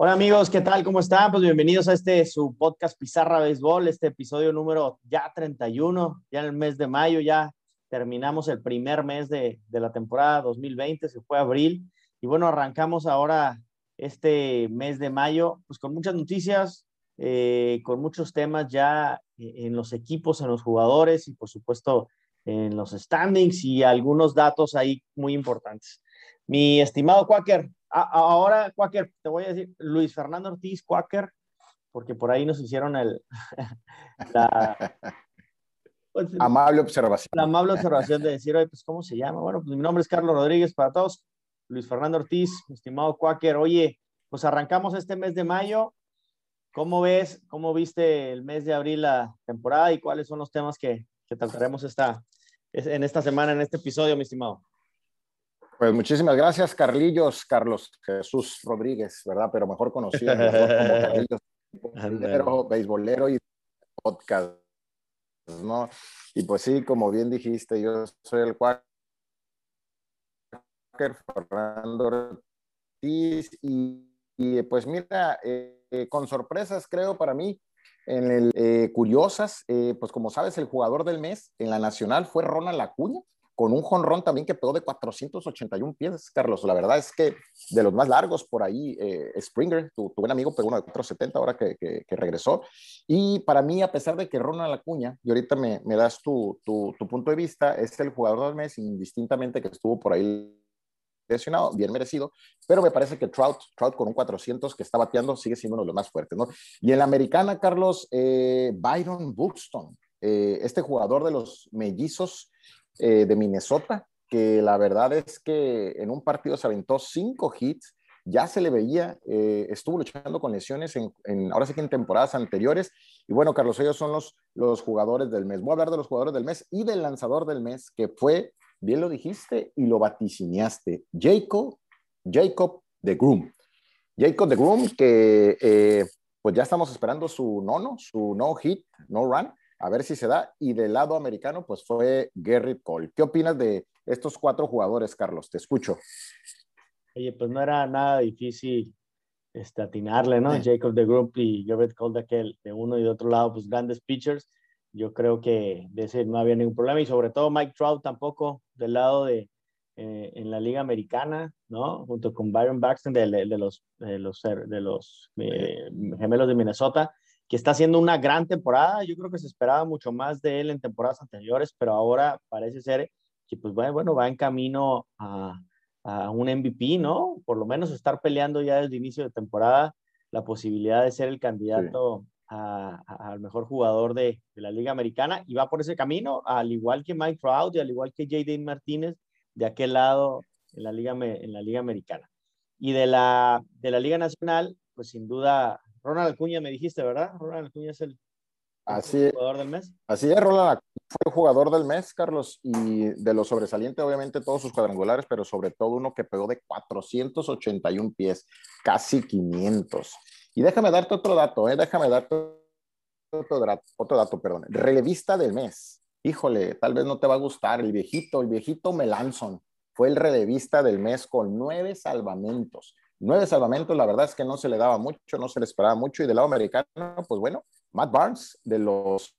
Hola amigos, ¿qué tal? ¿Cómo están? Pues bienvenidos a este su podcast Pizarra Béisbol, este episodio número ya 31, ya en el mes de mayo, ya terminamos el primer mes de, la temporada 2020, se fue abril y bueno, arrancamos ahora este mes de mayo, pues con muchas noticias, eh, con muchos temas ya en los equipos, en los jugadores y por supuesto en los standings y algunos datos ahí muy importantes. Mi estimado Quaker, ahora Quaker, te voy a decir Luis Fernando Ortiz Quaker, porque por ahí nos hicieron el, la, pues, amable observación. La amable observación de decir, oye, pues, ¿cómo se llama? Bueno, pues mi nombre es Carlos Rodríguez para todos. Luis Fernando Ortiz, mi estimado Quaker. Oye, pues arrancamos este mes de mayo. ¿Cómo ves, cómo viste el mes de abril la temporada y cuáles son los temas que, que trataremos esta, en esta semana, en este episodio, mi estimado? Pues muchísimas gracias, Carlillos, Carlos Jesús Rodríguez, ¿verdad? Pero mejor conocido como Carlillos, beisbolero y podcast, ¿no? Y pues sí, como bien dijiste, yo soy el Quaker Fernando Ortiz y, pues mira, eh, con sorpresas creo para mí, en el eh, curiosas, eh, pues como sabes, el jugador del mes en la nacional fue Ronald Acuña, con un jonrón también que pegó de 481 pies, Carlos. La verdad es que de los más largos por ahí, eh, Springer, tu, buen amigo, pegó uno de 470 ahora que, que, regresó. Y para mí, a pesar de que Ronald Acuña, y ahorita me, me das tu, tu, punto de vista, es el jugador del mes, indistintamente que estuvo por ahí lesionado, bien merecido, pero me parece que Trout, Trout con un 400 que está bateando, sigue siendo uno de los más fuertes, ¿no? Y en la americana, Carlos, eh, Byron Buxton, eh, este jugador de los mellizos, eh, de Minnesota, que la verdad es que en un partido se aventó cinco hits, ya se le veía, eh, estuvo luchando con lesiones en, ahora sí que en temporadas anteriores. Y bueno, Carlos, ellos son los, los jugadores del mes. Voy a hablar de los jugadores del mes y del lanzador del mes, que fue, bien lo dijiste y lo vaticineaste, Jacob, Jacob de Groom. Jacob de Groom, que eh, pues ya estamos esperando su nono, su no hit, no run a ver si se da. Y del lado americano, pues fue Garrett Cole. ¿Qué opinas de estos cuatro jugadores, Carlos? Te escucho. Oye, pues no era nada difícil este, atinarle, ¿no? Jacob de Group y Garrett Cole de aquel, de uno y de otro lado, pues grandes pitchers. Yo creo que de ese no había ningún problema y sobre todo Mike Trout tampoco del lado de eh, en la liga americana, ¿no? Junto con Byron de, los, de los, de los eh, gemelos de Minnesota que está haciendo una gran temporada. Yo creo que se esperaba mucho más de él en temporadas anteriores, pero ahora parece ser que pues bueno, va en camino a, un MVP, ¿no? Por lo menos estar peleando ya desde el inicio de temporada la posibilidad de ser el candidato al mejor jugador de, de, la Liga Americana y va por ese camino, al igual que Mike Trout y al igual que J.D. Martínez, de aquel lado en la Liga, en la Liga Americana. Y de la, de la Liga Nacional, pues sin duda Ronald Acuña me dijiste, ¿verdad? Ronald Acuña es el, así, jugador del mes. Así es, Ronald Acuña fue el jugador del mes, Carlos, y de lo sobresaliente, obviamente, todos sus cuadrangulares, pero sobre todo uno que pegó de 481 pies, casi 500. Y déjame darte otro dato, ¿eh? Déjame darte otro dato, otro dato, perdón. Relevista del mes. Híjole, tal vez no te va a gustar. El viejito, el viejito Melanson fue el relevista del mes con nueve salvamentos. Nueve salvamentos, la verdad es que no se le daba mucho, no se le esperaba mucho. Y del lado americano, pues bueno, Matt Barnes de los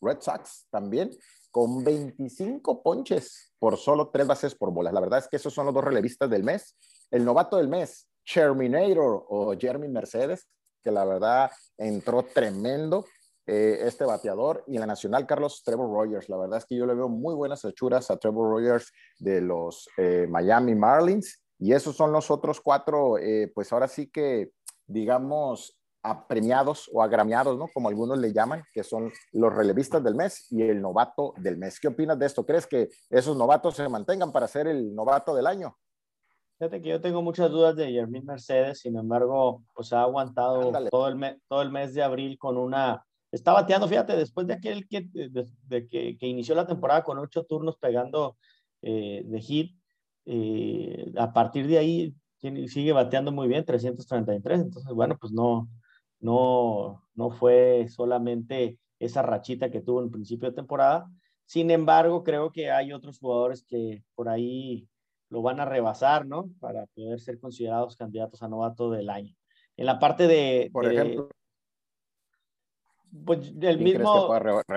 Red Sox también, con 25 ponches por solo tres bases por bolas. La verdad es que esos son los dos relevistas del mes. El novato del mes, Terminator o Jeremy Mercedes, que la verdad entró tremendo. Eh, este bateador y en la nacional Carlos Trevor Rogers. La verdad es que yo le veo muy buenas hechuras a Trevor Rogers de los eh, Miami Marlins y esos son los otros cuatro, eh, pues ahora sí que, digamos, apremiados o agramiados, ¿no? Como algunos le llaman, que son los relevistas del mes y el novato del mes. ¿Qué opinas de esto? ¿Crees que esos novatos se mantengan para ser el novato del año? Fíjate que yo tengo muchas dudas de Jermín Mercedes, sin embargo, pues ha aguantado todo el, todo el mes de abril con una... Está bateando, fíjate, después de aquel que, de, que, que, inició la temporada con ocho turnos pegando eh, de hit, eh, a partir de ahí sigue bateando muy bien, 333. Entonces, bueno, pues no, no, no fue solamente esa rachita que tuvo en principio de temporada. Sin embargo, creo que hay otros jugadores que por ahí lo van a rebasar, ¿no? Para poder ser considerados candidatos a novato del año. En la parte de... Por ejemplo. Pues del mismo...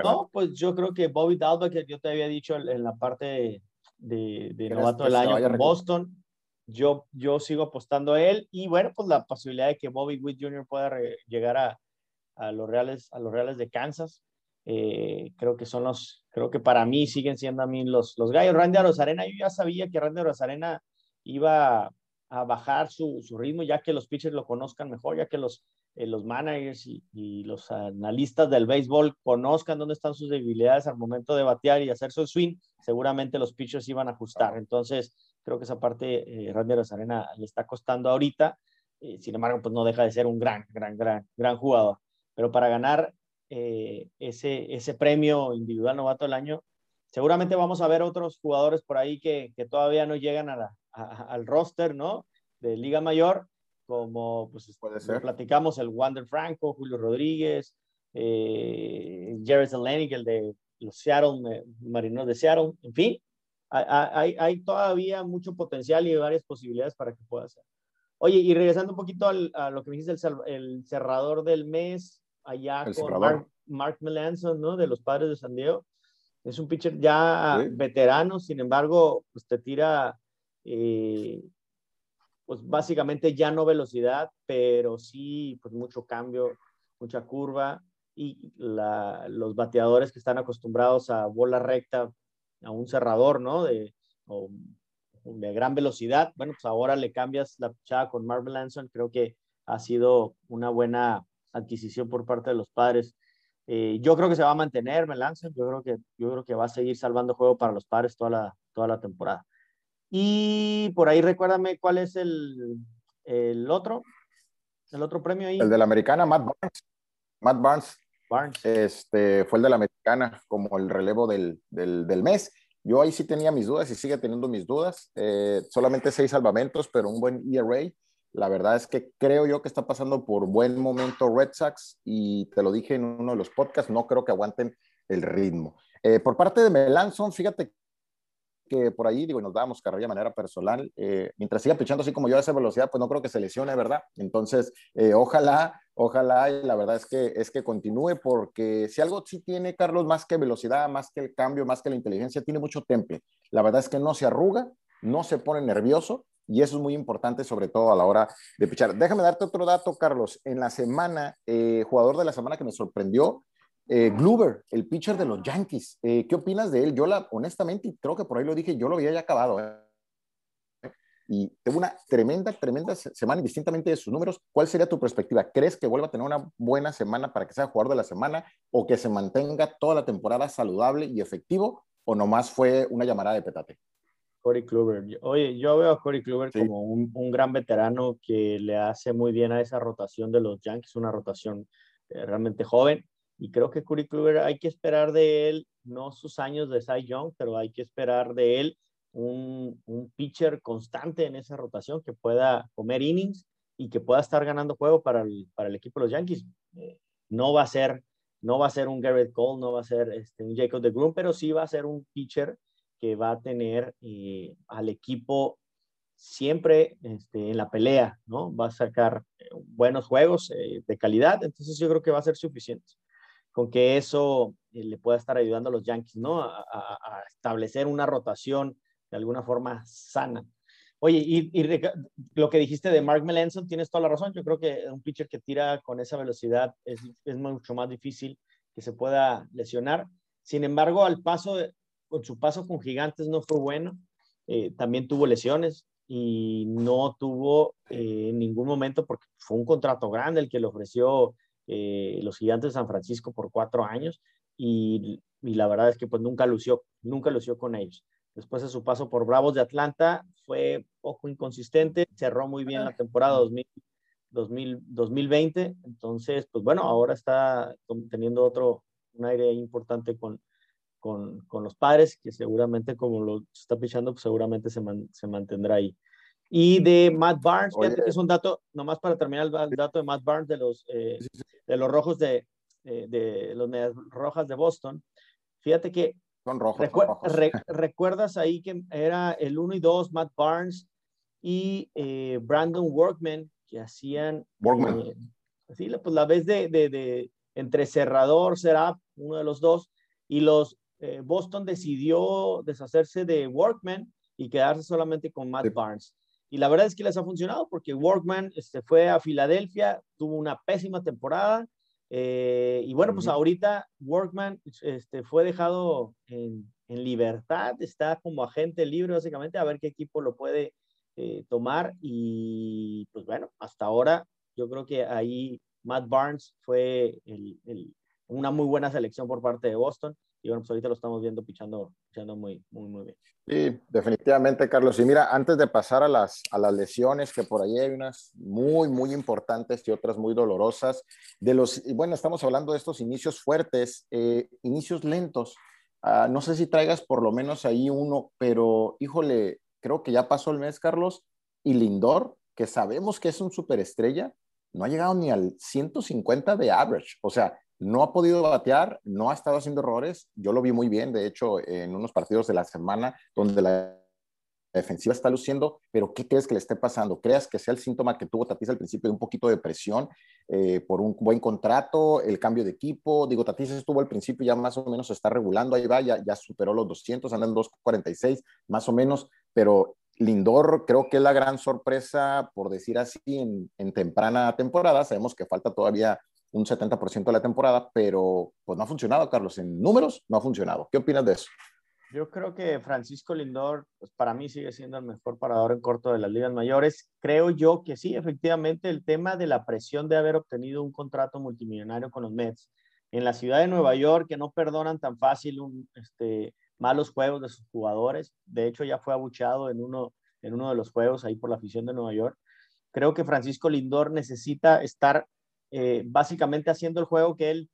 No, pues yo creo que Bobby Dalbeck, que yo te había dicho en la parte de, de novato del año en Boston, yo, yo sigo apostando a él y bueno, pues la posibilidad de que Bobby Witt Jr. pueda llegar a, a, los Reales, a los Reales de Kansas, eh, creo que son los, creo que para mí siguen siendo a mí los, los gallos. Randy Rosarena, yo ya sabía que Randy Rosarena iba a bajar su, su, ritmo ya que los pitchers lo conozcan mejor, ya que los, eh, los managers y, y, los analistas del béisbol conozcan dónde están sus debilidades al momento de batear y hacer su swing, seguramente los pitchers iban a ajustar. Entonces, creo que esa parte eh, Randy Rosarena le está costando ahorita. Eh, sin embargo, pues no deja de ser un gran, gran, gran, gran jugador. Pero para ganar eh, ese, ese premio individual novato del año, seguramente vamos a ver otros jugadores por ahí que, que todavía no llegan a la, al roster, ¿no? De Liga Mayor, como pues Puede ser. platicamos el Wander Franco, Julio Rodríguez, eh, Jared Zelenic, el de los Seattle Marinos de Seattle, en fin, hay, hay, todavía mucho potencial y varias posibilidades para que pueda ser. Oye, y regresando un poquito a lo que me dijiste, el, el cerrador del mes, allá con Mark, Mark, Melanson, ¿no? De los padres de San Diego. Es un pitcher ya veterano, sin embargo, pues te tira, eh, pues básicamente ya no velocidad, pero sí, pues mucho cambio, mucha curva y la, los bateadores que están acostumbrados a bola recta, a un cerrador, ¿no? De, de gran velocidad. Bueno, pues ahora le cambias la pichada con Mark Melanson. Creo que ha sido una buena adquisición por parte de los padres. Eh, yo creo que se va a mantener Melanson. Yo creo que, yo creo que va a seguir salvando juego para los padres toda la, toda la temporada. Y por ahí recuérdame cuál es el, el otro, el otro premio ahí. El de la americana, Matt Barnes. Matt Barnes. Barnes. Este, fue el de la americana como el relevo del, del, del mes. Yo ahí sí tenía mis dudas y sigue teniendo mis dudas. Eh, solamente seis salvamentos, pero un buen ERA. La verdad es que creo yo que está pasando por buen momento Red Sox y te lo dije en uno de los podcasts, no creo que aguanten el ritmo. Eh, por parte de Melanson, fíjate que por ahí, digo, nos damos carrera de manera personal, eh, mientras siga pichando así como yo a esa velocidad, pues no creo que se lesione, ¿verdad? Entonces, ojalá Ojalá y la verdad es que, es que continúe porque si algo sí tiene Carlos, más que velocidad, más que el cambio, más que la inteligencia, tiene mucho temple. La verdad es que no se arruga, no se pone nervioso y eso es muy importante sobre todo a la hora de pichar. Déjame darte otro dato, Carlos. En la semana, eh, jugador de la semana que me sorprendió, eh, Gluber, el pitcher de los Yankees. Eh, ¿Qué opinas de él? Yo la, honestamente, creo que por ahí lo dije, yo lo había ya acabado. ¿eh? y tuvo una tremenda, tremenda semana, indistintamente de sus números. ¿Cuál sería tu perspectiva? ¿Crees que vuelva a tener una buena semana para que sea jugador de la semana o que se mantenga toda la temporada saludable y efectivo o nomás fue una llamada de petate? Corey Kluber. Oye, yo veo a Corey Kluber como un, un, gran veterano que le hace muy bien a esa rotación de los Yankees, una rotación eh, realmente joven. Y creo que Corey Kluber hay que esperar de él, no sus años de Cy Young, pero hay que esperar de él un, un, pitcher constante en esa rotación que pueda comer innings y que pueda estar ganando juego para el, para el equipo de los Yankees. Eh, no va a ser no va a ser un Garrett Cole, no va a ser este, un Jacob de Groom, pero sí va a ser un pitcher que va a tener eh, al equipo siempre este, en la pelea, ¿no? Va a sacar eh, buenos juegos de calidad, entonces yo creo que va a ser suficiente con que eso le pueda estar ayudando a los Yankees, ¿no? A, a establecer una rotación de alguna forma sana. Oye, y, lo que dijiste de Mark Melanson, tienes toda la razón. Yo creo que un pitcher que tira con esa velocidad es, es mucho más difícil que se pueda lesionar. Sin embargo, al paso, con su paso con Gigantes no fue bueno. Eh, también tuvo lesiones y no tuvo eh, en ningún momento, porque fue un contrato grande el que le ofreció eh, los Gigantes de San Francisco por cuatro años y, y, la verdad es que pues nunca lució, nunca lució con ellos. Después de su paso por Bravos de Atlanta, fue poco inconsistente, cerró muy bien la temporada 2000, 2020. Entonces, pues bueno, ahora está teniendo otro, un aire importante con, con, con los padres, que seguramente como lo está pichando, pues seguramente se, se mantendrá ahí. Y de Matt Barnes, fíjate que es un dato, nomás para terminar el, dato de Matt Barnes de los, eh, de los rojos de, de, de los rojas de Boston. Fíjate que son rojos. ¿Recuerdas ahí que era el 1 y 2, Matt Barnes y eh, Brandon Workman que hacían... Eh, sí, pues la vez de, de, entre cerrador, será uno de los dos, y los eh, Boston decidió deshacerse de Workman y quedarse solamente con Matt Barnes. Y la verdad es que les ha funcionado porque Workman este, fue a Filadelfia, tuvo una pésima temporada. Eh, y bueno, pues ahorita Workman este, fue dejado en, en, libertad, está como agente libre básicamente a ver qué equipo lo puede eh, tomar. Y pues bueno, hasta ahora yo creo que ahí Matt Barnes fue el, el, una muy buena selección por parte de Boston y bueno, pues ahorita lo estamos viendo pichando, pichando muy, muy, muy bien. Sí, definitivamente, Carlos. Y mira, antes de pasar a las, a las lesiones, que por ahí hay unas muy, muy importantes y otras muy dolorosas, de los, y bueno, estamos hablando de estos inicios fuertes, eh, inicios lentos. Uh, no sé si traigas por lo menos ahí uno, pero híjole, creo que ya pasó el mes, Carlos, y Lindor, que sabemos que es un superestrella, no ha llegado ni al 150 de average. O sea, no ha podido batear, no ha estado haciendo errores. Yo lo vi muy bien, de hecho, en unos partidos de la semana donde la defensiva está luciendo, pero ¿qué crees que le esté pasando? ¿Creas que sea el síntoma que tuvo Tatis al principio de un poquito de presión eh, por un buen contrato, el cambio de equipo? Digo, Tatis estuvo al principio, ya más o menos se está regulando, ahí va, ya, superó los 200, anda en 246 más o menos, pero Lindor creo que es la gran sorpresa, por decir así, en temprana temporada. Sabemos que falta todavía un 70% de la temporada, pero pues no ha funcionado, Carlos. En números no ha funcionado. ¿Qué opinas de eso? Yo creo que Francisco Lindor, pues para mí sigue siendo el mejor parador en corto de las ligas mayores. Creo yo que sí, efectivamente, el tema de la presión de haber obtenido un contrato multimillonario con los Mets en la ciudad de Nueva York, que no perdonan tan fácil un, este, malos juegos de sus jugadores. De hecho, ya fue abucheado en uno, en uno de los juegos ahí por la afición de Nueva York. Creo que Francisco Lindor necesita estar eh, básicamente haciendo el juego que él,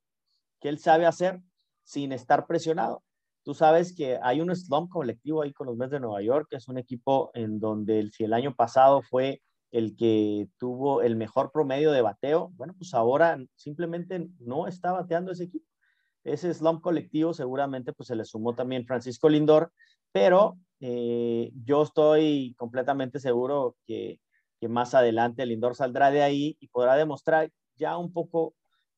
que él sabe hacer sin estar presionado. Tú sabes que hay un slump colectivo ahí con los Mets de Nueva York, que es un equipo en donde si el año pasado fue el que tuvo el mejor promedio de bateo, bueno, pues ahora simplemente no está bateando ese equipo. Ese slump colectivo seguramente pues se le sumó también Francisco Lindor, pero eh, yo estoy completamente seguro que, que más adelante Lindor saldrá de ahí y podrá demostrar ya un poco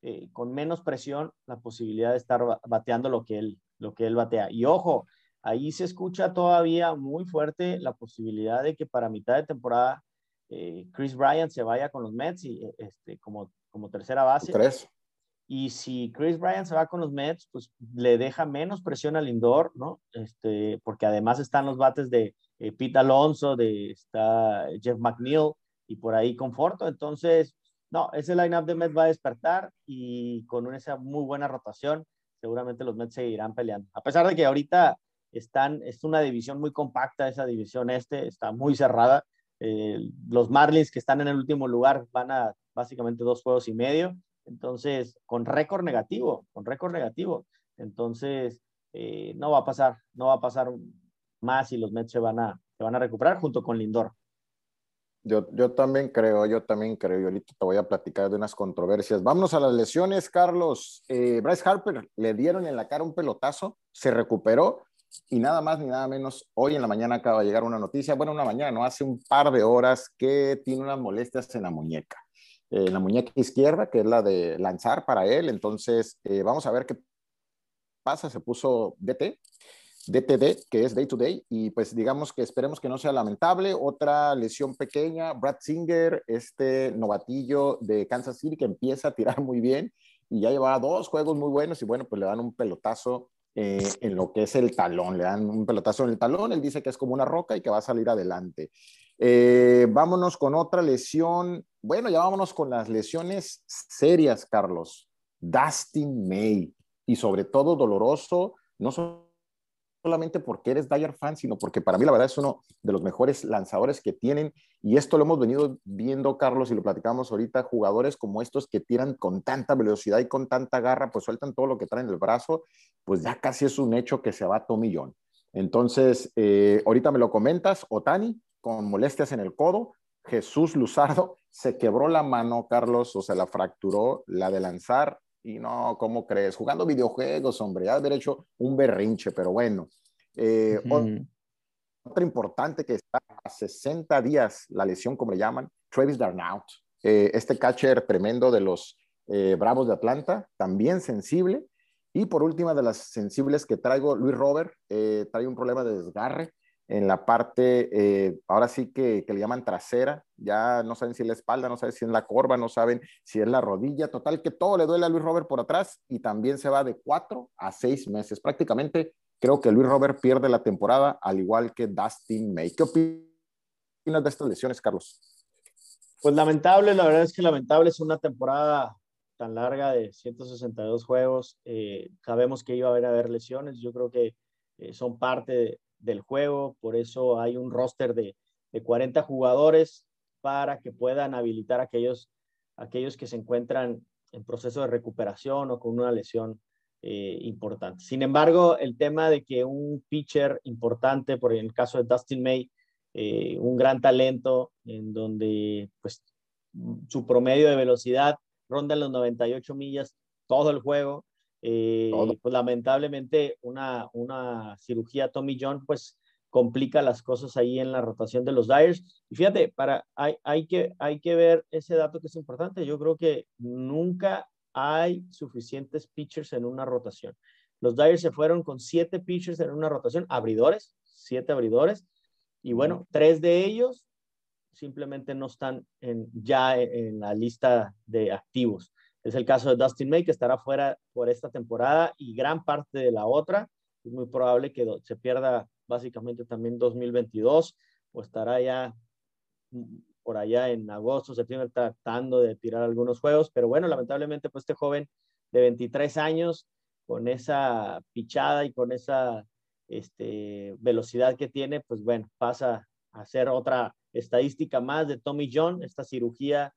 eh, con menos presión la posibilidad de estar bateando lo que, él, lo que él batea. Y ojo, ahí se escucha todavía muy fuerte la posibilidad de que para mitad de temporada eh, Chris Bryant se vaya con los Mets y, eh, este, como, como tercera base. Tres. Y si Chris Bryant se va con los Mets, pues le deja menos presión al indoor, ¿no? Este, porque además están los bates de Pete Alonso, de está Jeff McNeil y por ahí Conforto. Entonces, no, ese lineup de Mets va a despertar y con esa muy buena rotación, seguramente los Mets seguirán peleando. A pesar de que ahorita están, es una división muy compacta, esa división este está muy cerrada. Eh, los Marlins que están en el último lugar van a básicamente dos juegos y medio, entonces con récord negativo, con récord negativo. Entonces, eh, no va a pasar, no va a pasar más y los Mets se van a, se van a recuperar junto con Lindor. Yo, yo también creo, yo también creo, y ahorita te voy a platicar de unas controversias. Vámonos a las lesiones, Carlos. Eh, Bryce Harper le dieron en la cara un pelotazo, se recuperó y nada más ni nada menos, hoy en la mañana acaba de llegar una noticia, bueno, una mañana, no hace un par de horas que tiene unas molestias en la muñeca, en la muñeca izquierda, que es la de lanzar para él. Entonces, eh, vamos a ver qué pasa. Se puso DT, DTD, que es day to day, y pues digamos que esperemos que no sea lamentable. Otra lesión pequeña, Brad Singer, este novatillo de Kansas City que empieza a tirar muy bien y ya lleva dos juegos muy buenos y bueno, pues le dan un pelotazo eh, en lo que es el talón, le dan un pelotazo en el talón, él dice que es como una roca y que va a salir adelante. Eh, vámonos con otra lesión, bueno, ya vámonos con las lesiones serias, Carlos. Dustin May, y sobre todo doloroso, no solo solamente porque eres Dyer fan, sino porque para mí la verdad es uno de los mejores lanzadores que tienen. Y esto lo hemos venido viendo, Carlos, y lo platicamos ahorita, jugadores como estos que tiran con tanta velocidad y con tanta garra, pues sueltan todo lo que traen en el brazo, pues ya casi es un hecho que se va a Tomillón. Entonces, eh, ahorita me lo comentas, Otani, con molestias en el codo, Jesús Luzardo se quebró la mano, Carlos, o se la fracturó, la de lanzar, y no, ¿cómo crees? Jugando videojuegos, hombre, ha haber hecho un berrinche, pero bueno. Eh, Otra importante que está a 60 días, la lesión, como le llaman, Travis Darnaut. eh, este catcher tremendo de los eh, Bravos de Atlanta, también sensible. Y por última de las sensibles que traigo, Luis Robert, eh, trae un problema de desgarre en la parte, ahora sí que, que, le llaman trasera, ya no saben si es la espalda, no saben si es la corva, no saben si es la rodilla, total que todo le duele a Luis Robert por atrás y también se va de cuatro a seis meses. Prácticamente creo que Luis Robert pierde la temporada al igual que Dustin May. ¿Qué opinas de estas lesiones, Carlos? Pues lamentable, la verdad es que lamentable es una temporada tan larga de 162 juegos. Eh, sabemos que iba a haber, a haber lesiones, yo creo que eh, son parte del juego, por eso hay un roster de, de, 40 jugadores para que puedan habilitar a aquellos, aquellos que se encuentran en proceso de recuperación o con una lesión eh, importante. Sin embargo, el tema de que un pitcher importante, por el caso de Dustin May, eh, un gran talento en donde pues su promedio de velocidad ronda los 98 millas todo el juego. Eh, pues lamentablemente una, una cirugía Tommy John pues complica las cosas ahí en la rotación de los Dyers. Y fíjate, para, hay, hay, que, hay que ver ese dato que es importante. Yo creo que nunca hay suficientes pitchers en una rotación. Los Dyers se fueron con siete pitchers en una rotación, abridores, siete abridores, y bueno, tres de ellos simplemente no están en, ya en la lista de activos. Es el caso de Dustin May, que estará fuera por esta temporada y gran parte de la otra. Es muy probable que se pierda básicamente también 2022 o estará ya por allá en agosto, septiembre, tratando de tirar algunos juegos. Pero bueno, lamentablemente, pues este joven de 23 años, con esa pichada y con esa este, velocidad que tiene, pues bueno, pasa a ser otra estadística más de Tommy John, esta cirugía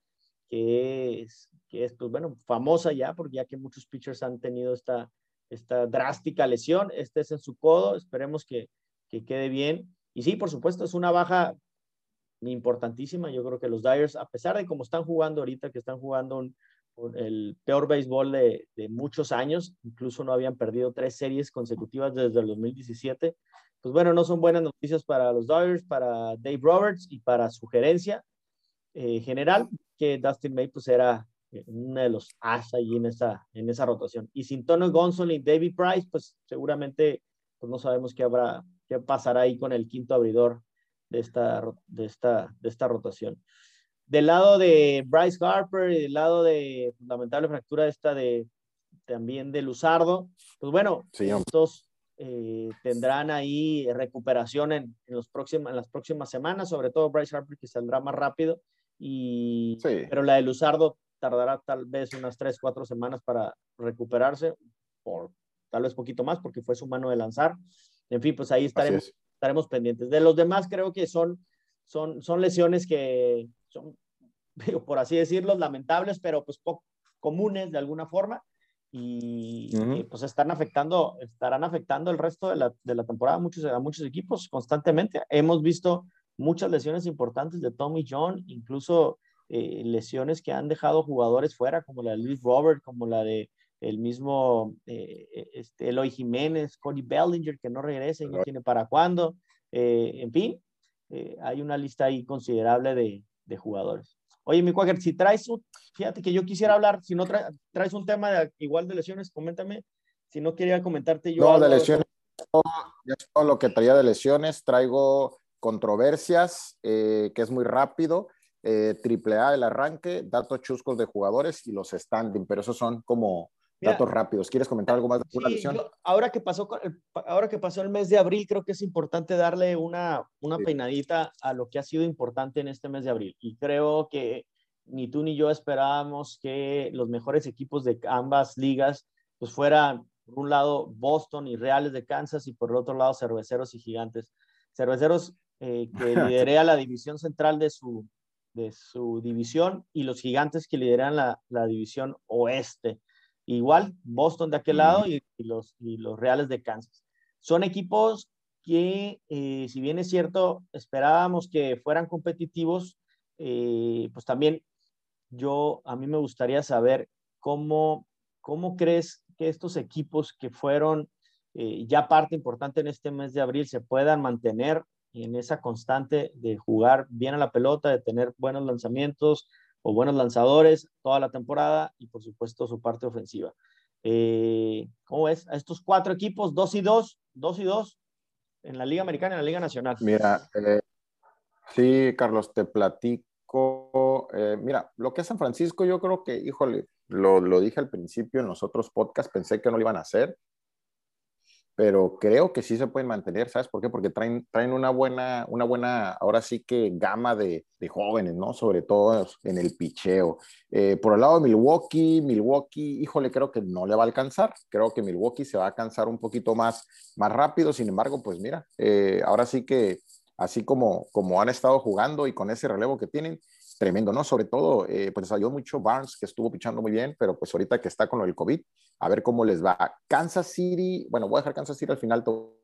que es, que es pues bueno, famosa ya, porque ya que muchos pitchers han tenido esta, esta drástica lesión, este es en su codo, esperemos que, que quede bien. Y sí, por supuesto, es una baja importantísima. Yo creo que los Dyers, a pesar de cómo están jugando ahorita, que están jugando un, el peor béisbol de, muchos años, incluso no habían perdido tres series consecutivas desde el 2017. Pues bueno, no son buenas noticias para los Dodgers, para Dave Roberts y para su gerencia eh, general, que Dustin May pues era eh, uno de los as allí en esa, en esa rotación. Y sin Tony Gonsolin y David Price, pues seguramente pues no sabemos qué habrá, qué pasará ahí con el quinto abridor de esta, de esta, de esta rotación. Del lado de Bryce Harper y del lado de lamentable fractura esta de también de Luzardo, pues bueno, estos eh, tendrán ahí recuperación en, los próximos, en las próximas semanas, sobre todo Bryce Harper que saldrá más rápido, y, pero la de Luzardo tardará tal vez unas tres, cuatro semanas para recuperarse, por tal vez poquito más, porque fue su mano de lanzar. En fin, pues ahí estaremos, estaremos pendientes. De los demás creo que son, son, son lesiones que son, por así decirlo, lamentables, pero pues poco comunes de alguna forma y, pues están afectando, estarán afectando el resto de la, de la, temporada a muchos, a muchos equipos constantemente. Hemos visto muchas lesiones importantes de Tommy John, incluso eh, lesiones que han dejado jugadores fuera, como la de Luis Robert, como la de el mismo eh, este, Eloy Jiménez, Cody Bellinger, que no regresa y no tiene para cuándo. Eh, en fin, hay una lista ahí considerable de, de jugadores. Oye, mi Quaker, si traes, fíjate que yo quisiera hablar, si no traes un tema de, igual de lesiones, coméntame. Si no quería comentarte yo. No, de lesiones, ya todo lo que traía de lesiones, traigo controversias, eh, que es muy rápido, eh, triple A el arranque, datos chuscos de jugadores y los standing, pero esos son como datos rápidos. ¿Quieres comentar algo más de ahora, que pasó, ahora que pasó el mes de abril, creo que es importante darle una, una peinadita a lo que ha sido importante en este mes de abril. Y creo que ni tú ni yo esperábamos que los mejores equipos de ambas ligas pues fueran, por un lado, Boston y Reales de Kansas y por el otro lado, Cerveceros y Gigantes. Cerveceros eh, que liderea la división central de su, de su división y los Gigantes que lideran la, la división oeste. Igual, Boston de aquel lado y, los, y los Reales de Kansas. Son equipos que, eh, si bien es cierto, esperábamos que fueran competitivos, eh, pues también yo, a mí me gustaría saber cómo, cómo crees que estos equipos que fueron eh, ya parte importante en este mes de abril se puedan mantener en esa constante de jugar bien a la pelota, de tener buenos lanzamientos, o buenos lanzadores toda la temporada y por supuesto su parte ofensiva. Eh, ¿Cómo ves? A estos cuatro equipos, dos y dos, dos y dos en la Liga Americana y en la Liga Nacional. Mira, eh, sí, Carlos, te platico. Eh, mira, lo que es San Francisco, yo creo que, híjole, lo, lo, dije al principio en los otros podcasts, pensé que no lo iban a hacer, pero creo que sí se pueden mantener, ¿sabes por qué? Porque traen, traen una buena, una buena, ahora sí que gama de, de jóvenes, ¿no? Sobre todo en el picheo. Eh, por el lado de Milwaukee, Milwaukee, híjole, creo que no le va a alcanzar, creo que Milwaukee se va a cansar un poquito más, más rápido, sin embargo, pues mira, eh, ahora sí que así como, como han estado jugando y con ese relevo que tienen, tremendo, ¿no? Sobre todo, eh, pues salió mucho Barnes, que estuvo pichando muy bien, pero pues ahorita que está con el COVID, a ver cómo les va. Kansas City, bueno, voy a dejar Kansas City al final, puedo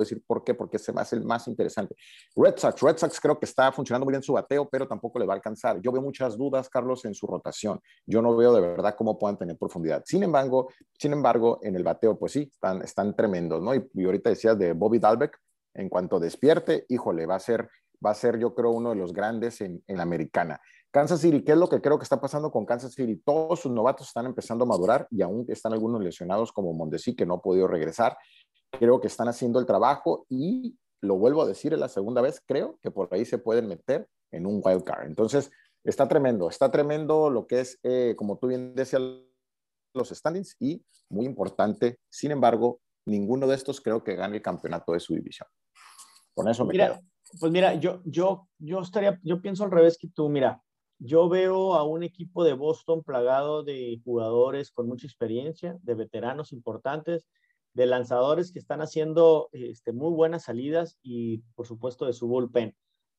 decir por qué, porque se me hace el más interesante. Red Sox, Red Sox creo que está funcionando muy bien su bateo, pero tampoco le va a alcanzar. Yo veo muchas dudas, Carlos, en su rotación. Yo no veo de verdad cómo puedan tener profundidad. Sin embargo, sin embargo, en el bateo, pues sí, están, están tremendos, ¿no? Y, y ahorita decías de Bobby Dalbeck, en cuanto despierte, híjole, va a ser va a ser yo creo uno de los grandes en, la americana. Kansas City, ¿qué es lo que creo que está pasando con Kansas City? Todos sus novatos están empezando a madurar y aún están algunos lesionados como Mondesi que no ha podido regresar. Creo que están haciendo el trabajo y lo vuelvo a decir es la segunda vez, creo que por ahí se pueden meter en un wild card. Entonces, está tremendo, está tremendo lo que es, eh, como tú bien decías, los standings y muy importante, sin embargo, ninguno de estos creo que gane el campeonato de su división. Con eso me quedo. Pues mira, yo, yo, yo estaría, yo pienso al revés que tú, mira, yo veo a un equipo de Boston plagado de jugadores con mucha experiencia, de veteranos importantes, de lanzadores que están haciendo este, muy buenas salidas y por supuesto de su bullpen.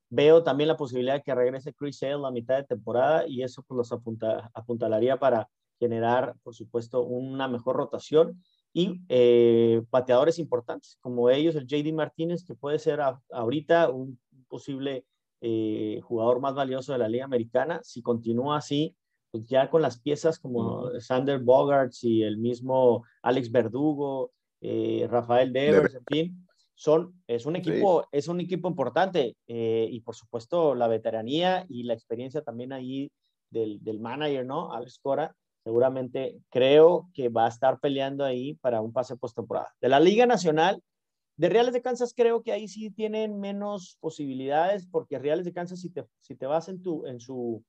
Veo también la posibilidad de que regrese Chris Sale a mitad de temporada y eso pues los apunta, apuntalaría para generar, por supuesto, una mejor rotación y eh, pateadores importantes, como ellos, el JD Martínez, que puede ser ahorita un posible eh, jugador más valioso de la Liga Americana. Si continúa así, pues ya con las piezas como Sander Bogarts y el mismo Alex Verdugo, eh, Rafael Devers, en fin, son, es un equipo, es un equipo importante y por supuesto la veteranía y la experiencia también ahí del, del manager, ¿no? Alex Cora, seguramente creo que va a estar peleando ahí para un pase postemporada. De la Liga Nacional, de Reales de Kansas creo que ahí sí tienen menos posibilidades porque Reales de Kansas si te, si te vas en, tu, en su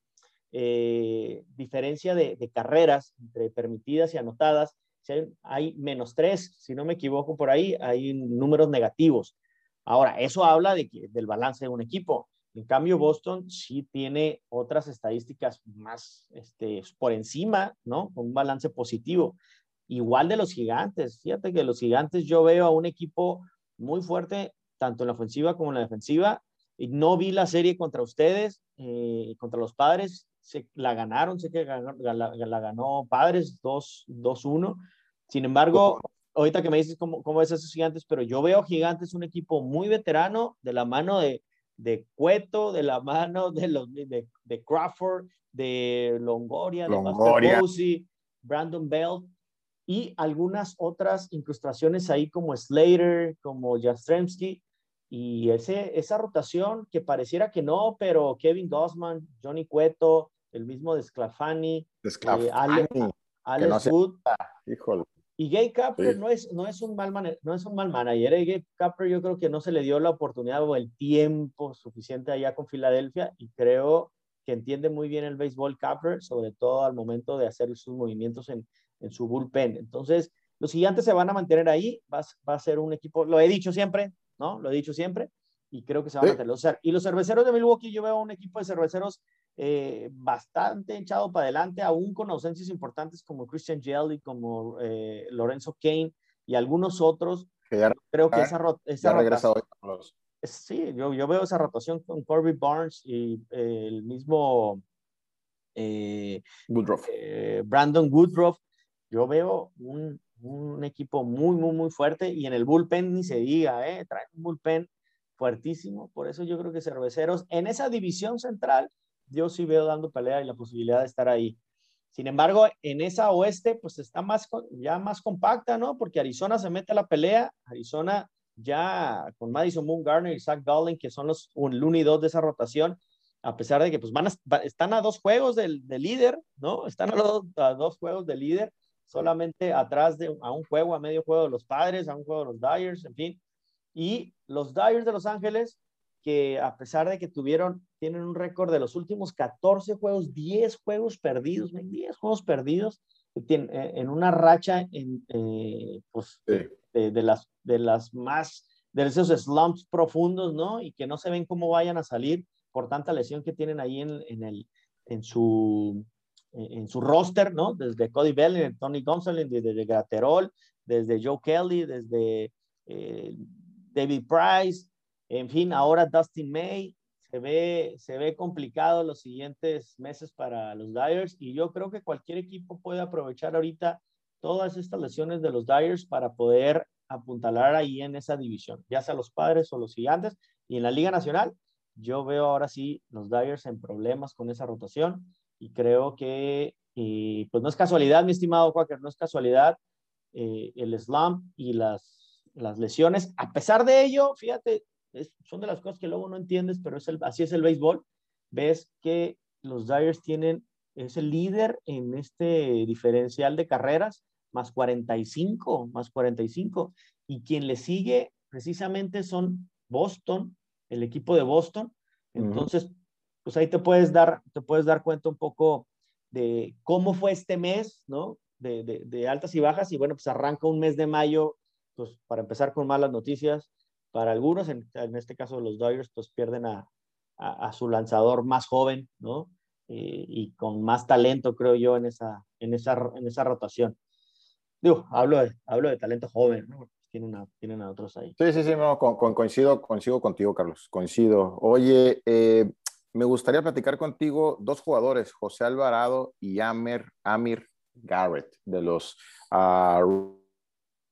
eh, diferencia de, carreras entre permitidas y anotadas, hay, hay menos tres, si no me equivoco por ahí, hay números negativos. Ahora, eso habla de del balance de un equipo. En cambio, Boston sí tiene otras estadísticas más este, por encima, ¿no? Con un balance positivo. Igual de los gigantes. Fíjate que los gigantes yo veo a un equipo muy fuerte, tanto en la ofensiva como en la defensiva. Y no vi la serie contra ustedes, eh, contra los padres. Se, la ganaron, sé que la, ganó Padres 2-1. Sin embargo, ahorita que me dices cómo, cómo ves a esos gigantes, pero yo veo gigantes un equipo muy veterano de la mano de de Cueto, de la mano de, los, de, de Crawford, de Longoria, de Posey, Brandon Bell y algunas otras incrustaciones ahí como Slater, como Jastremski y ese, esa rotación que pareciera que no, pero Kevin Gossman, Johnny Cueto, el mismo de Sclafani, eh, Alex, Wood, y Gay Capper no, es, no, es un mal no es un mal manager. ¿eh? Gay Capper yo creo que no se le dio la oportunidad o el tiempo suficiente allá con Filadelfia y creo que entiende muy bien el béisbol Capper, sobre todo al momento de hacer sus movimientos en, en su bullpen. Entonces, los gigantes se van a mantener ahí, va, va, a ser un equipo, lo he dicho siempre, ¿no? Lo he dicho siempre, y creo que se van a mantener. Y los cerveceros de Milwaukee, yo veo un equipo de cerveceros eh, bastante echado para adelante, aún con ausencias importantes como Christian Jelly, como eh, Lorenzo Kane y algunos otros. creo que esa, esa rotación, Sí, yo, yo, veo esa rotación con Corby Barnes y eh, el mismo Woodruff. Brandon Woodruff. Yo veo un, un, equipo muy, muy, muy fuerte y en el bullpen ni se diga, ¿eh? trae un bullpen fuertísimo. Por eso yo creo que Cerveceros en esa división central yo sí veo dando pelea y la posibilidad de estar ahí. Sin embargo, en esa oeste, pues está más, ya más compacta, ¿no? Porque Arizona se mete a la pelea, Arizona ya con Madison Moon Garner y Zach Gallen, que son los un, el 1 y 2 de esa rotación, a pesar de que pues van están a dos juegos del, líder, ¿no? Están a, dos juegos del líder, solamente atrás de a un juego, a medio juego de los Padres, a un juego de los Dyers, en fin. Y los Dyers de Los Ángeles, que a pesar de que tuvieron, tienen un récord de los últimos 14 juegos, 10 juegos perdidos, 10 juegos perdidos, eh, en una racha en, eh, pues, de, las, de las más, de esos slumps profundos, ¿no? Y que no se ven cómo vayan a salir por tanta lesión que tienen ahí en, en, el, en, su, en su roster, ¿no? Desde Cody Belling, Tony Gonzalez, desde Graterol, desde Joe Kelly, desde eh, David Price, en fin, ahora Dustin May. Se ve, se ve complicado los siguientes meses para los Dyers y yo creo que cualquier equipo puede aprovechar ahorita todas estas lesiones de los Dyers para poder apuntalar ahí en esa división, ya sea los padres o los gigantes. Y en la Liga Nacional, yo veo ahora sí los Dyers en problemas con esa rotación y creo que, eh, pues no es casualidad, mi estimado Quaker, no es casualidad eh, el slam y las, las lesiones. A pesar de ello, fíjate, son de las cosas que luego no entiendes, pero es el, así es el béisbol. Ves que los Dyers tienen, es el líder en este diferencial de carreras, más 45, más 45. Y quien le sigue precisamente son Boston, el equipo de Boston. Entonces, pues ahí te puedes dar, te puedes dar cuenta un poco de cómo fue este mes, ¿no? De, de, altas y bajas. Y bueno, pues arranca un mes de mayo, pues para empezar con malas noticias para algunos, en, este caso los Dodgers, pues pierden a, a, su lanzador más joven, ¿no? Eh, y con más talento, creo yo, en esa, en esa, en esa rotación. Digo, hablo de, hablo de talento joven, ¿no? tienen, a otros ahí. Sí, sí, sí, no, coincido, coincido contigo, Carlos, coincido. Oye, eh, me gustaría platicar contigo dos jugadores, José Alvarado y Amir, Amir Garrett, de los uh,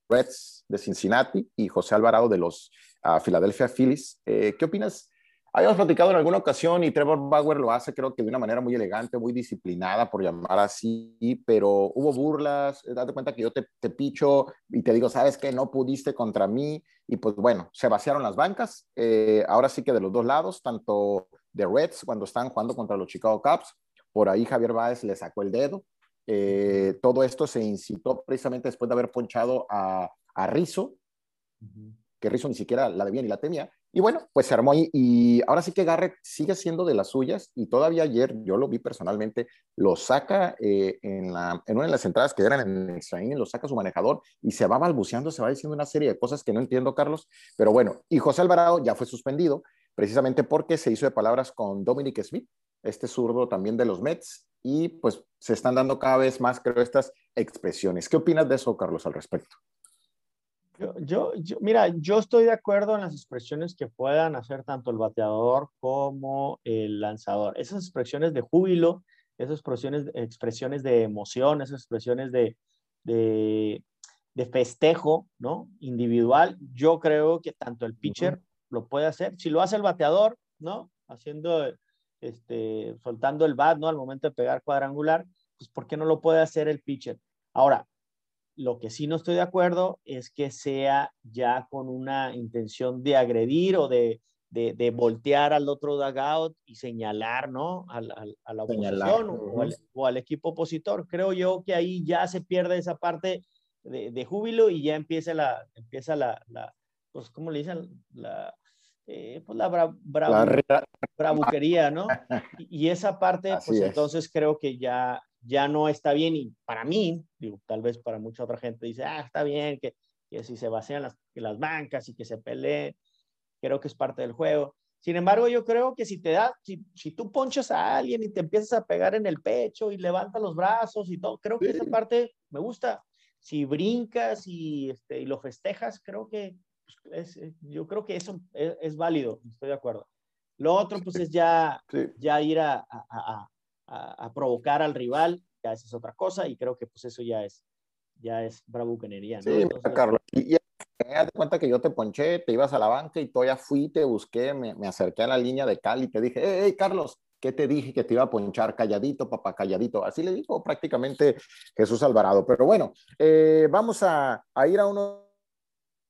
Reds de Cincinnati y José Alvarado de los uh, Philadelphia Phillies. Eh, ¿Qué opinas Habíamos platicado en alguna ocasión y Trevor Bauer lo hace creo que de una manera muy elegante, muy disciplinada, por llamar así, pero hubo burlas, eh, date cuenta que yo te, te picho y te digo, sabes que no pudiste contra mí y pues bueno, se vaciaron las bancas, eh, ahora sí que de los dos lados, tanto de Reds cuando están jugando contra los Chicago Cubs, por ahí Javier Báez le sacó el dedo, eh, todo esto se incitó precisamente después de haber ponchado a, a Rizzo, que Rizzo ni siquiera la debía ni la temía, y bueno, pues se armó ahí y ahora sí que Garrett sigue siendo de las suyas y todavía ayer yo lo vi personalmente, lo saca eh, en, una de las entradas que eran en extra lo saca su manejador y se va balbuceando, se va diciendo una serie de cosas que no entiendo, Carlos, pero bueno, y José Alvarado ya fue suspendido precisamente porque se hizo de palabras con Dominic Smith, este zurdo también de los Mets, y pues se están dando cada vez más, creo, estas expresiones. ¿Qué opinas de eso, Carlos, al respecto? Yo, yo, mira, yo estoy de acuerdo en las expresiones que puedan hacer tanto el bateador como el lanzador. Esas expresiones de júbilo, esas expresiones, expresiones de emoción, esas expresiones de, de, de festejo, ¿no? Individual, yo creo que tanto el pitcher lo puede hacer. Si lo hace el bateador, ¿no? Haciendo, este, soltando el bat, ¿no? Al momento de pegar cuadrangular, pues ¿por qué no lo puede hacer el pitcher? Ahora, lo que sí no estoy de acuerdo es que sea ya con una intención de agredir o de, de, voltear al otro dugout y señalar, ¿no? a la oposición o, al, equipo opositor. Creo yo que ahí ya se pierde esa parte de, júbilo y ya empieza la, empieza la, la pues, ¿cómo le dicen? La, eh, pues la, bravuquería, ¿no? Y, esa parte, pues entonces creo que ya, ya no está bien y para mí, digo, tal vez para mucha otra gente dice, ah, está bien que, que si se vacían las, las bancas y que se peleen, creo que es parte del juego. Sin embargo, yo creo que si te da, si, si tú ponchas a alguien y te empiezas a pegar en el pecho y levantas los brazos y todo, creo que esa parte me gusta. Si brincas y, este, y lo festejas, creo que pues, es, yo creo que eso es, es, válido, estoy de acuerdo. Lo otro, pues, es ya, ya ir a, a, a, provocar al rival, ya esa es otra cosa, y creo que pues eso ya es, ya es bravucanería. ¿no? Sí, Carlos, y, te cuenta que yo te ponché, te ibas a la banca y todavía fui, te busqué, me, me acerqué a la línea de Cali y te dije, hey, Carlos, ¿qué te dije que te iba a ponchar calladito, papá, calladito? Así le dijo prácticamente Jesús Alvarado. Pero bueno, eh, vamos a, a, ir a uno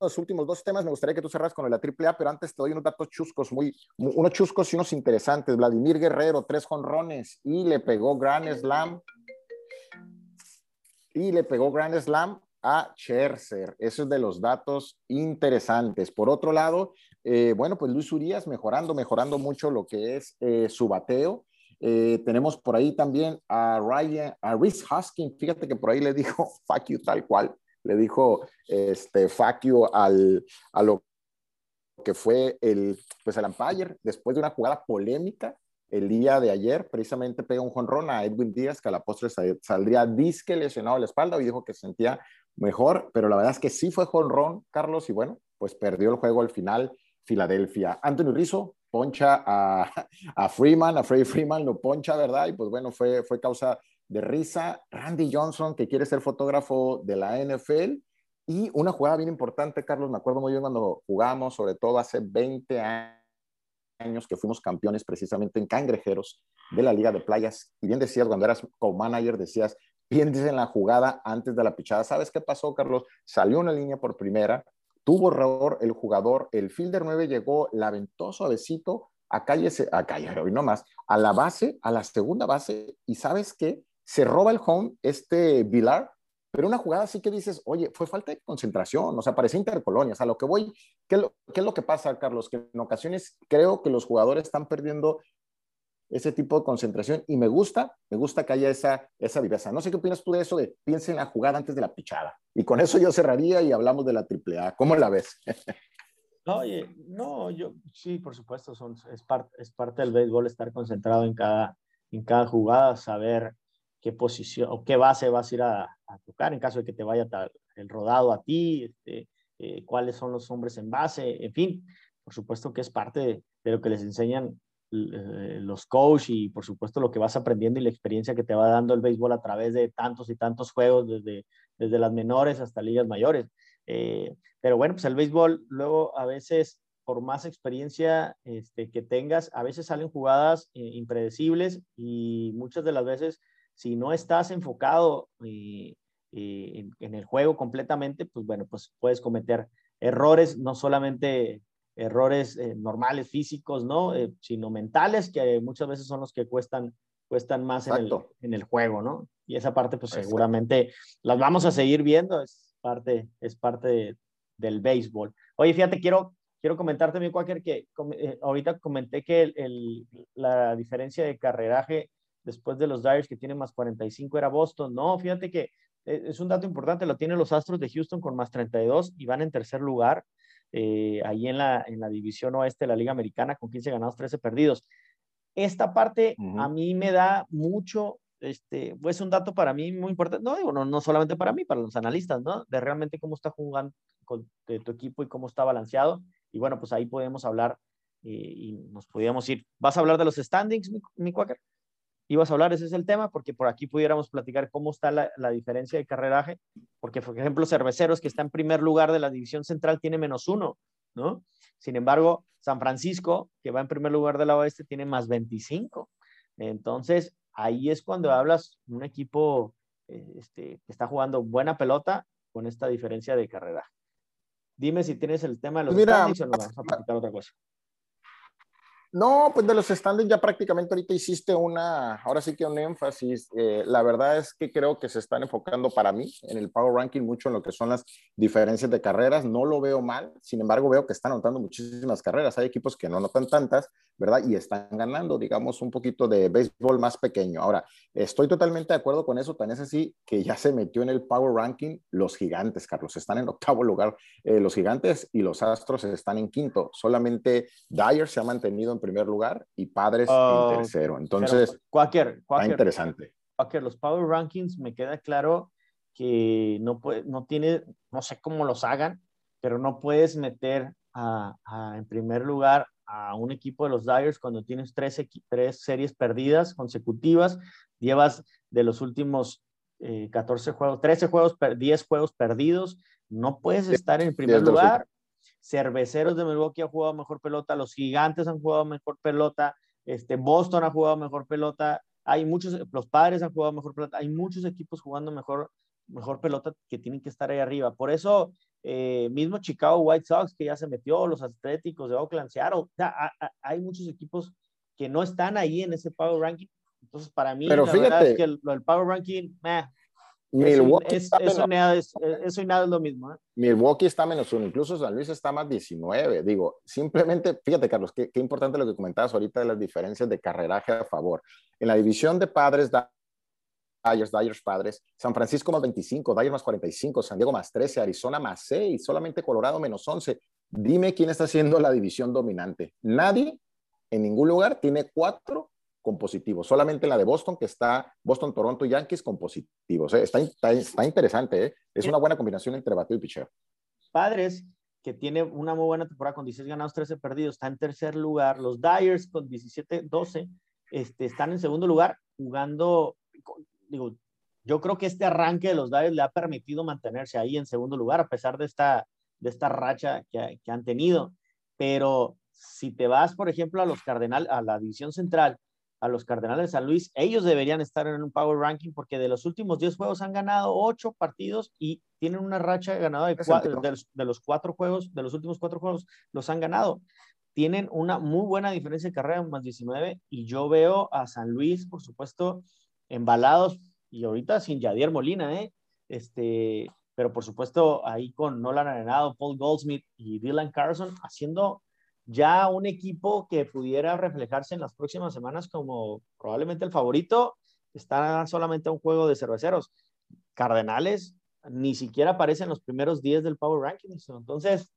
los últimos dos temas, me gustaría que tú cerras con la AAA, pero antes te doy unos datos chuscos, muy, unos chuscos y unos interesantes. Vladimir Guerrero, tres jonrones y le pegó Grand Slam. Y le pegó Grand Slam a Scherzer. Eso es de los datos interesantes. Por otro lado, eh, bueno, pues Luis Urias mejorando, mejorando mucho lo que es eh, su bateo. Eh, tenemos por ahí también a Ryan, a Rhys Husking. Fíjate que por ahí le dijo fuck you tal cual le dijo este, Facio al, a lo que fue el, pues el umpire, después de una jugada polémica el día de ayer, precisamente pega un jonrón a Edwin Díaz, que a la postre saldría disque lesionado la espalda y dijo que se sentía mejor, pero la verdad es que sí fue jonrón, Carlos, y bueno, pues perdió el juego al final Filadelfia. Anthony Rizzo poncha a, a Freeman, a Freddy Freeman lo poncha, ¿verdad? Y pues bueno, fue, fue causa de risa, Randy Johnson, que quiere ser fotógrafo de la NFL, y una jugada bien importante, Carlos, me acuerdo muy bien cuando jugamos, sobre todo hace 20 años que fuimos campeones precisamente en cangrejeros de la Liga de Playas, y bien decías, cuando eras co-manager, decías, pienses en la jugada antes de la pichada. ¿Sabes qué pasó, Carlos? Salió una línea por primera, tuvo error el jugador, el fielder 9 llegó, la aventó suavecito, a calle, a calle, hoy no más, a la base, a la segunda base, y ¿sabes qué? Se roba el home este Vilar, pero una jugada así que dices, oye, fue falta de concentración, o sea, parecía intercolonias. A lo que voy, ¿qué es, lo, que pasa, Carlos? Que en ocasiones creo que los jugadores están perdiendo ese tipo de concentración y me gusta, me gusta que haya esa, esa viveza. No sé qué opinas tú de eso, de piensa en la jugada antes de la pichada. Y con eso yo cerraría y hablamos de la AAA. ¿Cómo la ves? No, oye, no, yo sí, por supuesto, son, es, parte es parte del béisbol estar concentrado en cada, en cada jugada, saber qué posición o qué base vas a ir a, tocar en caso de que te vaya el rodado a ti, este, eh, cuáles son los hombres en base, en fin, por supuesto que es parte de, lo que les enseñan eh, los coach y por supuesto lo que vas aprendiendo y la experiencia que te va dando el béisbol a través de tantos y tantos juegos, desde, desde las menores hasta ligas mayores. Eh, pero bueno, pues el béisbol luego a veces por más experiencia este, que tengas, a veces salen jugadas impredecibles y muchas de las veces si no estás enfocado eh, eh, en, el juego completamente, pues bueno, pues puedes cometer errores, no solamente errores eh, normales físicos, ¿no? sino mentales, que muchas veces son los que cuestan, cuestan más en el, en el, juego, ¿no? Y esa parte, pues seguramente las vamos a seguir viendo, es parte, es parte del béisbol. Oye, fíjate, quiero, quiero comentarte, mi Quaker, que ahorita comenté que el, la diferencia de carreraje después de los Dyers que tienen más 45 era Boston. No, fíjate que eh, es un dato importante, lo tienen los Astros de Houston con más 32 y van en tercer lugar eh, ahí en la, en la división oeste de la Liga Americana con 15 ganados, 13 perdidos. Esta parte a mí me da mucho, este, pues un dato para mí muy importante, no digo, no, no solamente para mí, para los analistas, ¿no? De realmente cómo está jugando con, tu equipo y cómo está balanceado. Y bueno, pues ahí podemos hablar eh, y nos podíamos ir. ¿Vas a hablar de los standings, mi, mi Quaker? Ibas a hablar, ese es el tema, porque por aquí pudiéramos platicar cómo está la, la, diferencia de carreraje, porque por ejemplo Cerveceros, que está en primer lugar de la división central, tiene menos uno, ¿no? Sin embargo, San Francisco, que va en primer lugar de la oeste, tiene más 25. Entonces, ahí es cuando hablas un equipo eh, este, que está jugando buena pelota con esta diferencia de carreraje. Dime si tienes el tema de los Mira, o nos vamos a platicar otra cosa. No, pues de los standings ya prácticamente ahorita hiciste una, ahora sí que un énfasis. Eh, la verdad es que creo que se están enfocando para mí en el Power Ranking mucho en lo que son las diferencias de carreras. No lo veo mal, sin embargo veo que están anotando muchísimas carreras. Hay equipos que no anotan tantas, ¿verdad? Y están ganando, digamos, un poquito de béisbol más pequeño. Ahora, estoy totalmente de acuerdo con eso. Tan es así que ya se metió en el Power Ranking los gigantes, Carlos. Están en octavo lugar eh, los gigantes y los astros están en quinto. Solamente Dyer se ha mantenido en primer lugar y Padres en oh, tercero. Entonces, cualquier, cualquier, interesante. Cualquier, los Power Rankings me queda claro que no, puede, no tiene, no sé cómo los hagan, pero no puedes meter a, en primer lugar a un equipo de los Dyers cuando tienes tres, tres series perdidas consecutivas, llevas de los últimos 14 eh, juegos, 13 juegos, 10 juegos perdidos, no puedes estar en primer lugar Cerveceros de Milwaukee ha jugado mejor pelota, los Gigantes han jugado mejor pelota, este, Boston ha jugado mejor pelota, hay muchos, los Padres han jugado mejor pelota, hay muchos equipos jugando mejor, mejor pelota que tienen que estar ahí arriba. Por eso eh, mismo Chicago White Sox que ya se metió, los Atléticos de Oakland, Seattle, o sea, hay muchos equipos que no están ahí en ese Power Ranking. Entonces, para mí, Pero la fíjate, verdad es que el, el Power Ranking, meh, Milwaukee, es, está eso, menos, nada es, eso y nada es lo mismo. ¿eh? Milwaukee está menos uno, incluso San Luis está más 19. Digo, simplemente, fíjate, Carlos, qué, qué importante lo que comentabas ahorita de las diferencias de carreraje a favor. En la división de padres, Dyers, Dyers padres, San Francisco más 25, Dyers más 45, San Diego más 13, Arizona más 6, solamente Colorado menos 11. Dime quién está haciendo la división dominante. Nadie en ningún lugar tiene cuatro con positivos. Solamente la de Boston, que está Boston, Toronto y Yankees con positivos. ¿eh? Está, está, está, interesante. ¿eh? Es una buena combinación entre bateo y pitcher. Padres, que tiene una muy buena temporada con 16 ganados, 13 perdidos, está en tercer lugar. Los Dyers con 17-12 este, están en segundo lugar jugando. Digo, yo creo que este arranque de los Dyers le ha permitido mantenerse ahí en segundo lugar, a pesar de esta, de esta racha que, que han tenido. Pero si te vas, por ejemplo, a los Cardenal, a la división central, a los Cardenales de San Luis, ellos deberían estar en un Power Ranking porque de los últimos 10 juegos han ganado 8 partidos y tienen una racha ganada de, cuatro, de, los, de, los, cuatro juegos, de los últimos cuatro juegos, los han ganado. Tienen una muy buena diferencia de carrera, más 19, y yo veo a San Luis, por supuesto, embalados, y ahorita sin Yadier Molina, ¿eh? Este, pero por supuesto ahí con Nolan Arenado, Paul Goldsmith y Dylan Carson haciendo ya un equipo que pudiera reflejarse en las próximas semanas como probablemente el favorito, está solamente a un juego de cerveceros. Cardenales ni siquiera aparecen los primeros 10 del Power Rankings. Entonces,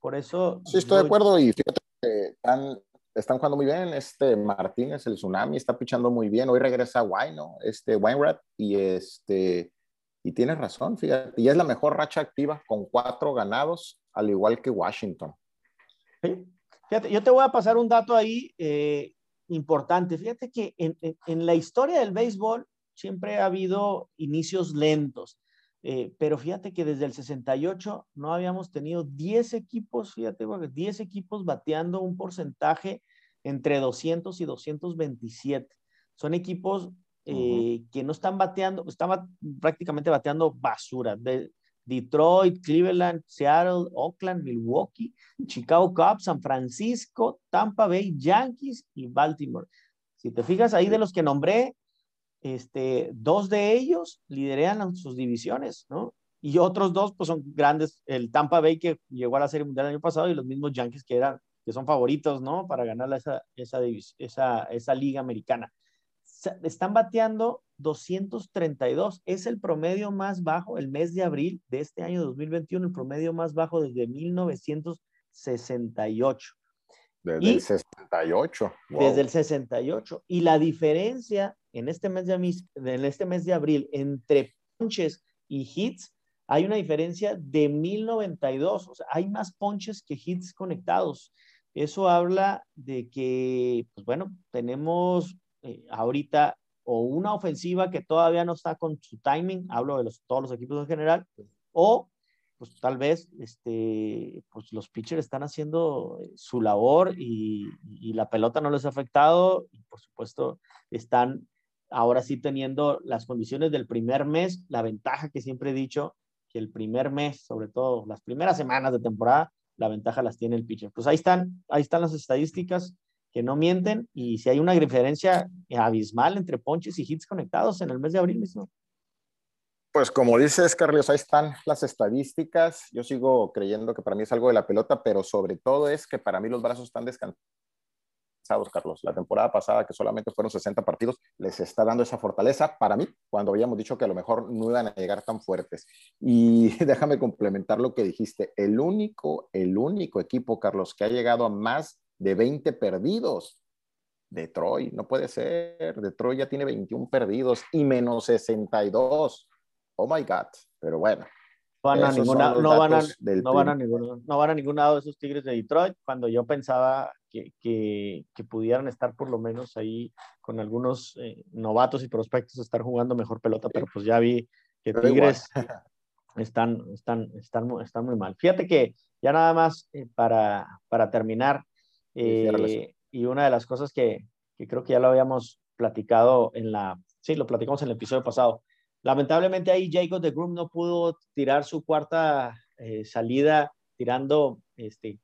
por eso... Sí, estoy de acuerdo y fíjate que están, están jugando muy bien. Este Martínez, el Tsunami, está pichando muy bien. Hoy regresa Wino, este Wainwright, y este... Y tienes razón, fíjate. Y es la mejor racha activa con cuatro ganados, al igual que Washington. Sí. Fíjate, yo te voy a pasar un dato ahí eh, importante. Fíjate que en, en, en, la historia del béisbol siempre ha habido inicios lentos, eh, pero fíjate que desde el 68 no habíamos tenido 10 equipos, fíjate, 10 equipos bateando un porcentaje entre 200 y 227. Son equipos eh, uh -huh. que no están bateando, están prácticamente bateando basura. De, Detroit, Cleveland, Seattle, Oakland, Milwaukee, Chicago Cubs, San Francisco, Tampa Bay, Yankees y Baltimore. Si te fijas ahí de los que nombré, este, dos de ellos lideran sus divisiones, ¿no? Y otros dos, pues son grandes, el Tampa Bay que llegó a la Serie Mundial el año pasado y los mismos Yankees que eran, que son favoritos, ¿no? Para ganar esa, esa, esa, esa liga americana. Están bateando 232. Es el promedio más bajo, el mes de abril de este año 2021, el promedio más bajo desde 1968. Desde y, el 68. Wow. Desde el 68. Y la diferencia en este, mes de, en este mes de abril entre ponches y hits, hay una diferencia de 1092. O sea, hay más ponches que hits conectados. Eso habla de que, pues bueno, tenemos eh, ahorita o una ofensiva que todavía no está con su timing, hablo de los, todos los equipos en general, o pues tal vez este, pues los pitchers están haciendo su labor y, y, la pelota no les ha afectado y por supuesto están ahora sí teniendo las condiciones del primer mes, la ventaja que siempre he dicho, que el primer mes, sobre todo las primeras semanas de temporada, la ventaja las tiene el pitcher. Pues ahí están, ahí están las estadísticas que no mienten y si hay una diferencia abismal entre ponches y hits conectados en el mes de abril mismo. Pues como dices, Carlos, ahí están las estadísticas. Yo sigo creyendo que para mí es algo de la pelota, pero sobre todo es que para mí los brazos están descansados, Carlos. La temporada pasada, que solamente fueron 60 partidos, les está dando esa fortaleza para mí, cuando habíamos dicho que a lo mejor no iban a llegar tan fuertes. Y déjame complementar lo que dijiste. El único, el único equipo, Carlos, que ha llegado a más de 20 perdidos. Detroit, no puede ser. Detroit ya tiene 21 perdidos y menos 62. Oh my God. Pero bueno. Van a ninguna, no, van a, no, van a ninguno, no van a ningún lado de esos Tigres de Detroit cuando yo pensaba que, que, que pudieran estar por lo menos ahí con algunos eh, novatos y prospectos estar jugando mejor pelota, pero pues ya vi que pero Tigres están, están, están, están muy mal. Fíjate que ya nada más eh, para, para terminar, eh, y una de las cosas que, que, creo que ya lo habíamos platicado en la, sí, lo platicamos en el episodio pasado. Lamentablemente ahí Jacob de Groom no pudo tirar su cuarta eh, salida tirando este,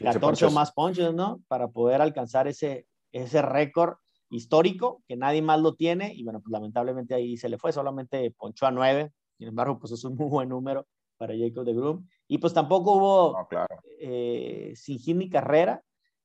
14 o más ponches, ¿no? Para poder alcanzar ese, ese récord histórico que nadie más lo tiene y bueno, pues lamentablemente ahí se le fue, solamente ponchó a 9, sin embargo, pues es un muy buen número para Jacob de Groom. Y pues tampoco hubo eh, sin hit ni carrera.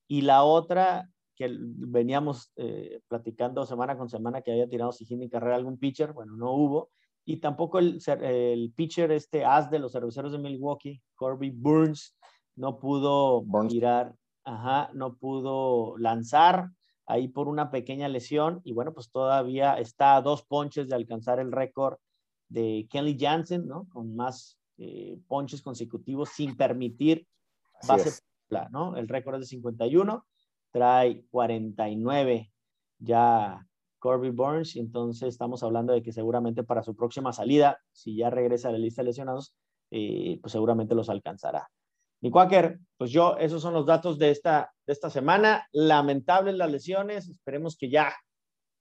Y la otra que veníamos eh, platicando semana con semana que había tirado sin hit ni carrera algún pitcher, bueno, no hubo. Y tampoco el, el pitcher, este as de los cerveceros de Milwaukee, Corby Burns, no pudo tirar, ajá, no pudo lanzar ahí por una pequeña lesión. Y bueno, pues todavía está a dos ponches de alcanzar el récord de Kenley Jansen, ¿no? Con más eh, ponches consecutivos sin permitir base ¿no? El récord es de 51, trae 49 ya Corby Burns, entonces estamos hablando de que seguramente para su próxima salida, si ya regresa a la lista de lesionados, eh, pues seguramente los alcanzará. Quaker, pues yo, esos son los datos de esta, de esta semana. Lamentables las lesiones, esperemos que ya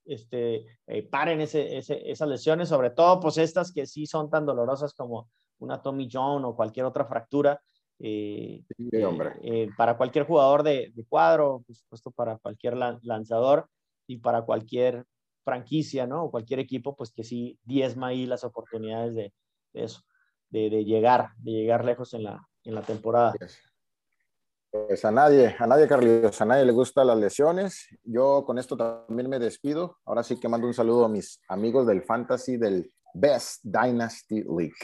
este, eh, paren ese, esas lesiones, sobre todo pues estas que sí son tan dolorosas como una Tommy John o cualquier otra fractura. Eh, eh, para cualquier jugador de, cuadro, por supuesto para cualquier lanzador y para cualquier franquicia, ¿no? O cualquier equipo, pues que sí diezma ahí las oportunidades de, eso, de, llegar, de llegar lejos en la, en la temporada. Pues a nadie, a nadie, Carlos, a nadie le gustan las lesiones. Yo con esto también me despido. Ahora sí que mando un saludo a mis amigos del Fantasy del Best Dynasty League.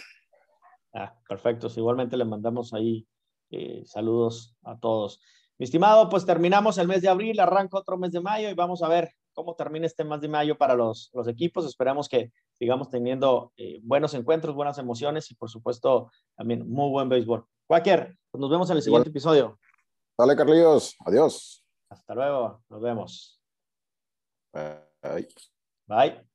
Ah, perfecto. Igualmente le mandamos ahí eh, saludos a todos. Mi estimado, pues terminamos el mes de abril, arranca otro mes de mayo y vamos a ver cómo termina este mes de mayo para los, los equipos. Esperamos que sigamos teniendo eh, buenos encuentros, buenas emociones y por supuesto también muy buen béisbol. Cualquier, pues nos vemos en el siguiente episodio. Dale, Carlitos. Adiós. Hasta luego. Nos vemos. Bye. Bye.